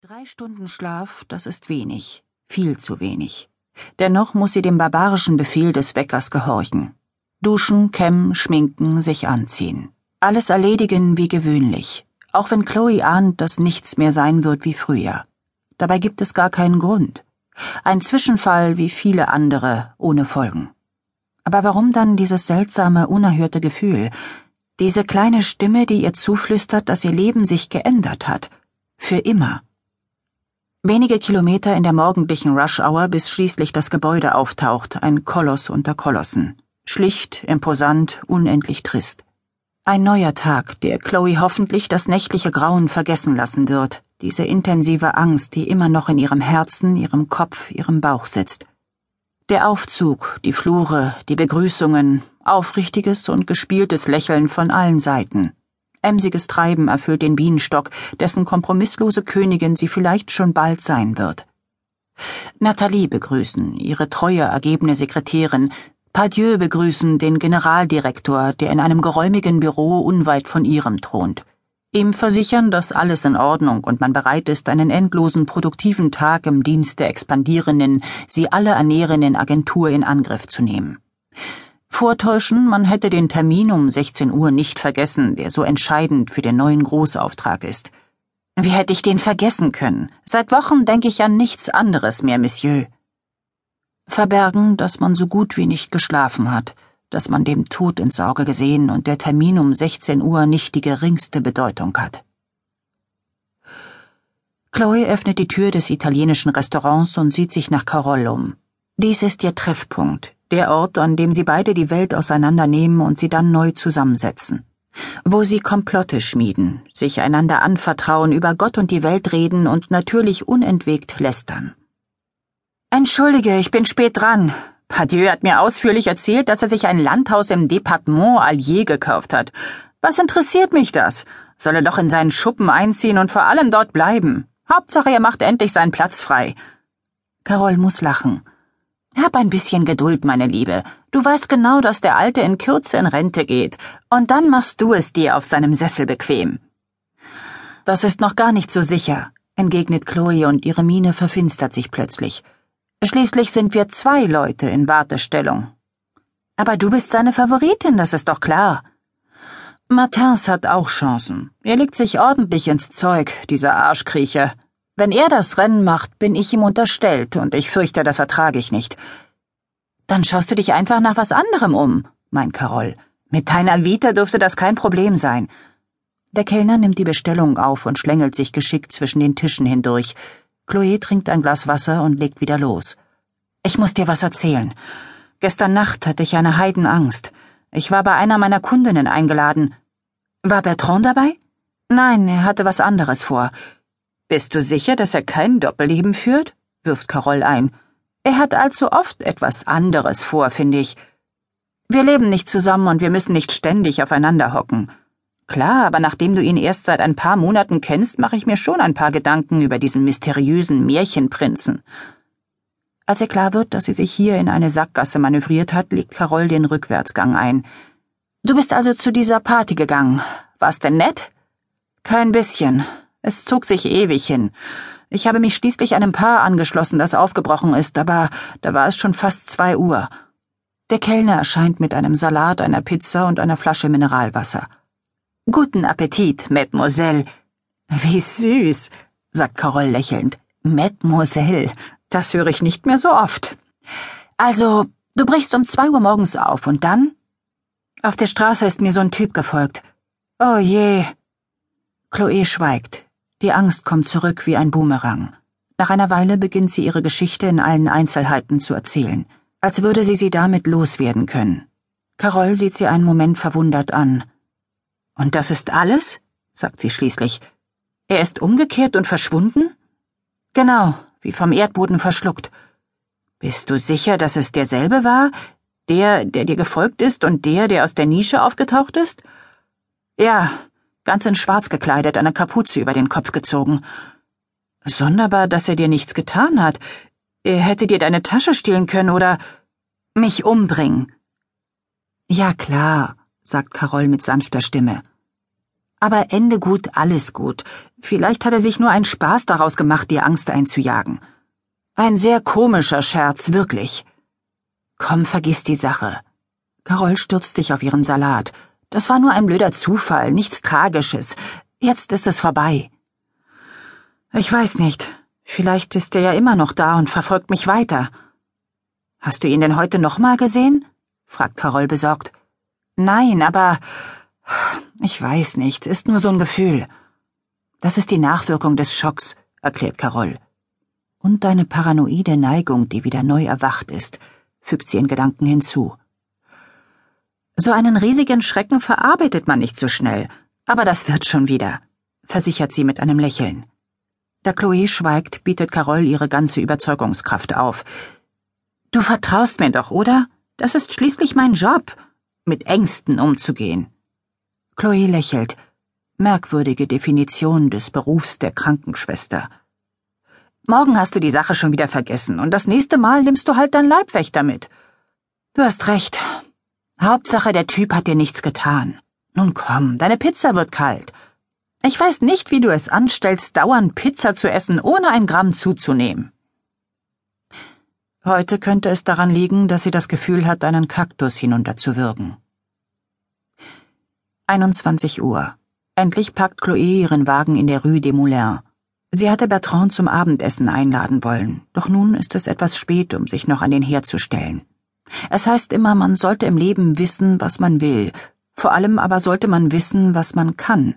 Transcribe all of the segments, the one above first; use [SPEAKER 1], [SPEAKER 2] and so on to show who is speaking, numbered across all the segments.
[SPEAKER 1] Drei Stunden Schlaf, das ist wenig, viel zu wenig. Dennoch muss sie dem barbarischen Befehl des Weckers gehorchen. Duschen, kämmen, schminken, sich anziehen. Alles erledigen wie gewöhnlich, auch wenn Chloe ahnt, dass nichts mehr sein wird wie früher. Dabei gibt es gar keinen Grund. Ein Zwischenfall wie viele andere, ohne Folgen. Aber warum dann dieses seltsame, unerhörte Gefühl, diese kleine Stimme, die ihr zuflüstert, dass ihr Leben sich geändert hat, für immer? Wenige Kilometer in der morgendlichen Rush-Hour, bis schließlich das Gebäude auftaucht, ein Koloss unter Kolossen. Schlicht, imposant, unendlich trist. Ein neuer Tag, der Chloe hoffentlich das nächtliche Grauen vergessen lassen wird, diese intensive Angst, die immer noch in ihrem Herzen, ihrem Kopf, ihrem Bauch sitzt. Der Aufzug, die Flure, die Begrüßungen, aufrichtiges und gespieltes Lächeln von allen Seiten. Emsiges Treiben erfüllt den Bienenstock, dessen kompromisslose Königin sie vielleicht schon bald sein wird. Nathalie begrüßen, ihre treue, ergebene Sekretärin, Pardieu begrüßen den Generaldirektor, der in einem geräumigen Büro unweit von ihrem thront. Ihm versichern, dass alles in Ordnung und man bereit ist, einen endlosen produktiven Tag im Dienst der expandierenden, sie alle ernährenden Agentur in Angriff zu nehmen. Vortäuschen, man hätte den Termin um 16 Uhr nicht vergessen, der so entscheidend für den neuen Großauftrag ist. Wie hätte ich den vergessen können? Seit Wochen denke ich an nichts anderes mehr, Monsieur. Verbergen, dass man so gut wie nicht geschlafen hat, dass man dem Tod ins Auge gesehen und der Termin um 16 Uhr nicht die geringste Bedeutung hat. Chloe öffnet die Tür des italienischen Restaurants und sieht sich nach Carol um. Dies ist ihr Treffpunkt, der Ort, an dem sie beide die Welt auseinandernehmen und sie dann neu zusammensetzen. Wo sie Komplotte schmieden, sich einander anvertrauen, über Gott und die Welt reden und natürlich unentwegt lästern. Entschuldige, ich bin spät dran. Padieu hat mir ausführlich erzählt, dass er sich ein Landhaus im Departement Allier gekauft hat. Was interessiert mich das? Soll er doch in seinen Schuppen einziehen und vor allem dort bleiben. Hauptsache, er macht endlich seinen Platz frei. Carol muss lachen. Hab ein bisschen Geduld, meine Liebe. Du weißt genau, dass der Alte in Kürze in Rente geht, und dann machst du es dir auf seinem Sessel bequem. Das ist noch gar nicht so sicher, entgegnet Chloe und ihre Miene verfinstert sich plötzlich. Schließlich sind wir zwei Leute in Wartestellung. Aber du bist seine Favoritin, das ist doch klar. Martins hat auch Chancen. Er legt sich ordentlich ins Zeug, dieser Arschkriecher. Wenn er das Rennen macht, bin ich ihm unterstellt, und ich fürchte, das ertrage ich nicht. Dann schaust du dich einfach nach was anderem um, meint Carol. Mit deiner Vita dürfte das kein Problem sein. Der Kellner nimmt die Bestellung auf und schlängelt sich geschickt zwischen den Tischen hindurch. Chloe trinkt ein Glas Wasser und legt wieder los. Ich muss dir was erzählen. Gestern Nacht hatte ich eine Heidenangst. Ich war bei einer meiner Kundinnen eingeladen. War Bertrand dabei? Nein, er hatte was anderes vor. Bist du sicher, dass er kein Doppelleben führt? wirft Carol ein. Er hat allzu oft etwas anderes vor, finde ich. Wir leben nicht zusammen und wir müssen nicht ständig aufeinander hocken. Klar, aber nachdem du ihn erst seit ein paar Monaten kennst, mache ich mir schon ein paar Gedanken über diesen mysteriösen Märchenprinzen. Als ihr klar wird, dass sie sich hier in eine Sackgasse manövriert hat, legt Carol den Rückwärtsgang ein. Du bist also zu dieser Party gegangen. War's denn nett? Kein bisschen. Es zog sich ewig hin. Ich habe mich schließlich einem Paar angeschlossen, das aufgebrochen ist, aber da war es schon fast zwei Uhr. Der Kellner erscheint mit einem Salat, einer Pizza und einer Flasche Mineralwasser. Guten Appetit, Mademoiselle. Wie süß, sagt Carol lächelnd. Mademoiselle, das höre ich nicht mehr so oft. Also, du brichst um zwei Uhr morgens auf und dann? Auf der Straße ist mir so ein Typ gefolgt. Oh je. Chloe schweigt. Die Angst kommt zurück wie ein Boomerang. Nach einer Weile beginnt sie ihre Geschichte in allen Einzelheiten zu erzählen, als würde sie sie damit loswerden können. Carol sieht sie einen Moment verwundert an. Und das ist alles? sagt sie schließlich. Er ist umgekehrt und verschwunden? Genau, wie vom Erdboden verschluckt. Bist du sicher, dass es derselbe war? Der, der dir gefolgt ist und der, der aus der Nische aufgetaucht ist? Ja, ganz in Schwarz gekleidet, eine Kapuze über den Kopf gezogen. Sonderbar, dass er dir nichts getan hat. Er hätte dir deine Tasche stehlen können oder mich umbringen. Ja klar, sagt Carol mit sanfter Stimme. Aber Ende gut, alles gut. Vielleicht hat er sich nur einen Spaß daraus gemacht, dir Angst einzujagen. Ein sehr komischer Scherz, wirklich. Komm, vergiss die Sache. Carol stürzt sich auf ihren Salat. Das war nur ein blöder Zufall, nichts Tragisches. Jetzt ist es vorbei. Ich weiß nicht. Vielleicht ist er ja immer noch da und verfolgt mich weiter. Hast du ihn denn heute nochmal gesehen? fragt Carol besorgt. Nein, aber ich weiß nicht, ist nur so ein Gefühl. Das ist die Nachwirkung des Schocks, erklärt Carol. Und deine paranoide Neigung, die wieder neu erwacht ist, fügt sie in Gedanken hinzu. So einen riesigen Schrecken verarbeitet man nicht so schnell, aber das wird schon wieder, versichert sie mit einem Lächeln. Da Chloe schweigt, bietet Carol ihre ganze Überzeugungskraft auf. Du vertraust mir doch, oder? Das ist schließlich mein Job, mit Ängsten umzugehen. Chloe lächelt. Merkwürdige Definition des Berufs der Krankenschwester. Morgen hast du die Sache schon wieder vergessen und das nächste Mal nimmst du halt dein Leibwächter mit. Du hast recht. Hauptsache, der Typ hat dir nichts getan. Nun komm, deine Pizza wird kalt. Ich weiß nicht, wie du es anstellst, dauernd Pizza zu essen, ohne ein Gramm zuzunehmen. Heute könnte es daran liegen, dass sie das Gefühl hat, einen Kaktus hinunterzuwürgen. 21 Uhr. Endlich packt Chloé ihren Wagen in der Rue des Moulins. Sie hatte Bertrand zum Abendessen einladen wollen, doch nun ist es etwas spät, um sich noch an den Herd zu stellen. Es heißt immer, man sollte im Leben wissen, was man will, vor allem aber sollte man wissen, was man kann.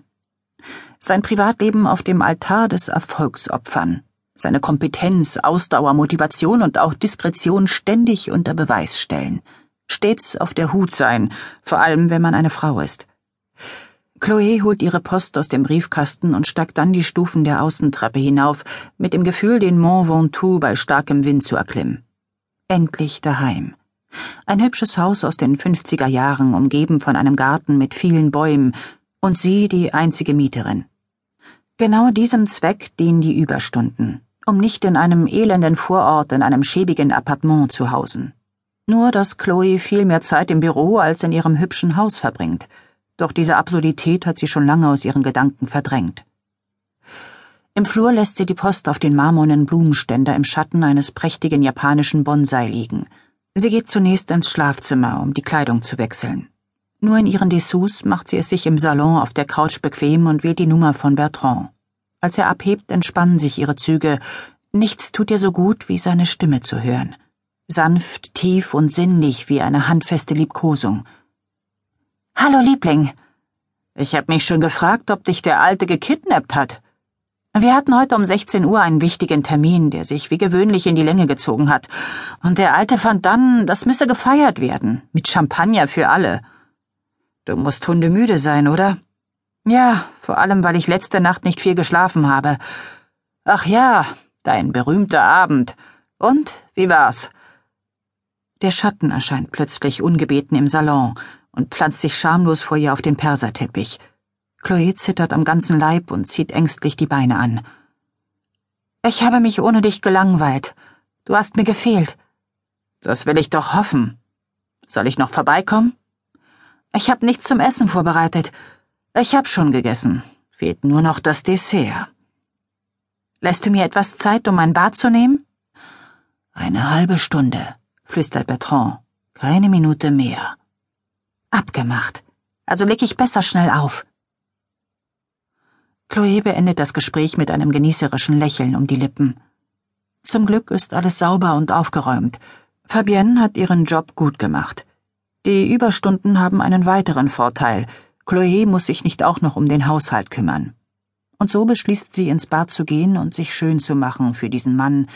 [SPEAKER 1] Sein Privatleben auf dem Altar des Erfolgs opfern, seine Kompetenz, Ausdauer, Motivation und auch Diskretion ständig unter Beweis stellen, stets auf der Hut sein, vor allem wenn man eine Frau ist. Chloe holt ihre Post aus dem Briefkasten und steigt dann die Stufen der Außentreppe hinauf, mit dem Gefühl, den Mont Ventoux bei starkem Wind zu erklimmen. Endlich daheim. Ein hübsches Haus aus den 50er Jahren, umgeben von einem Garten mit vielen Bäumen, und sie die einzige Mieterin. Genau diesem Zweck dienen die Überstunden, um nicht in einem elenden Vorort in einem schäbigen Appartement zu hausen. Nur, dass Chloe viel mehr Zeit im Büro als in ihrem hübschen Haus verbringt – doch diese Absurdität hat sie schon lange aus ihren Gedanken verdrängt. Im Flur lässt sie die Post auf den marmornen Blumenständer im Schatten eines prächtigen japanischen Bonsai liegen. Sie geht zunächst ins Schlafzimmer, um die Kleidung zu wechseln. Nur in ihren Dessous macht sie es sich im Salon auf der Couch bequem und wählt die Nummer von Bertrand. Als er abhebt, entspannen sich ihre Züge. Nichts tut ihr so gut, wie seine Stimme zu hören. Sanft, tief und sinnlich wie eine handfeste Liebkosung. Hallo, Liebling. Ich hab mich schon gefragt, ob dich der Alte gekidnappt hat. Wir hatten heute um 16 Uhr einen wichtigen Termin, der sich wie gewöhnlich in die Länge gezogen hat. Und der Alte fand dann, das müsse gefeiert werden. Mit Champagner für alle. Du musst hundemüde sein, oder? Ja, vor allem, weil ich letzte Nacht nicht viel geschlafen habe. Ach ja, dein berühmter Abend. Und, wie war's? Der Schatten erscheint plötzlich ungebeten im Salon und pflanzt sich schamlos vor ihr auf den Perserteppich. Chloe zittert am ganzen Leib und zieht ängstlich die Beine an. Ich habe mich ohne dich gelangweilt. Du hast mir gefehlt. Das will ich doch hoffen. Soll ich noch vorbeikommen? Ich habe nichts zum Essen vorbereitet. Ich hab schon gegessen. Fehlt nur noch das Dessert. Lässt du mir etwas Zeit, um mein Bad zu nehmen? Eine halbe Stunde, flüstert Bertrand. Keine Minute mehr. Abgemacht. Also leg ich besser schnell auf. Chloe beendet das Gespräch mit einem genießerischen Lächeln um die Lippen. Zum Glück ist alles sauber und aufgeräumt. Fabienne hat ihren Job gut gemacht. Die Überstunden haben einen weiteren Vorteil. Chloe muss sich nicht auch noch um den Haushalt kümmern. Und so beschließt sie, ins Bad zu gehen und sich schön zu machen für diesen Mann,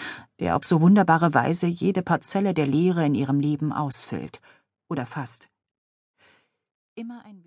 [SPEAKER 1] der auf so wunderbare Weise jede Parzelle der Leere in ihrem Leben ausfüllt. Oder fast immer ein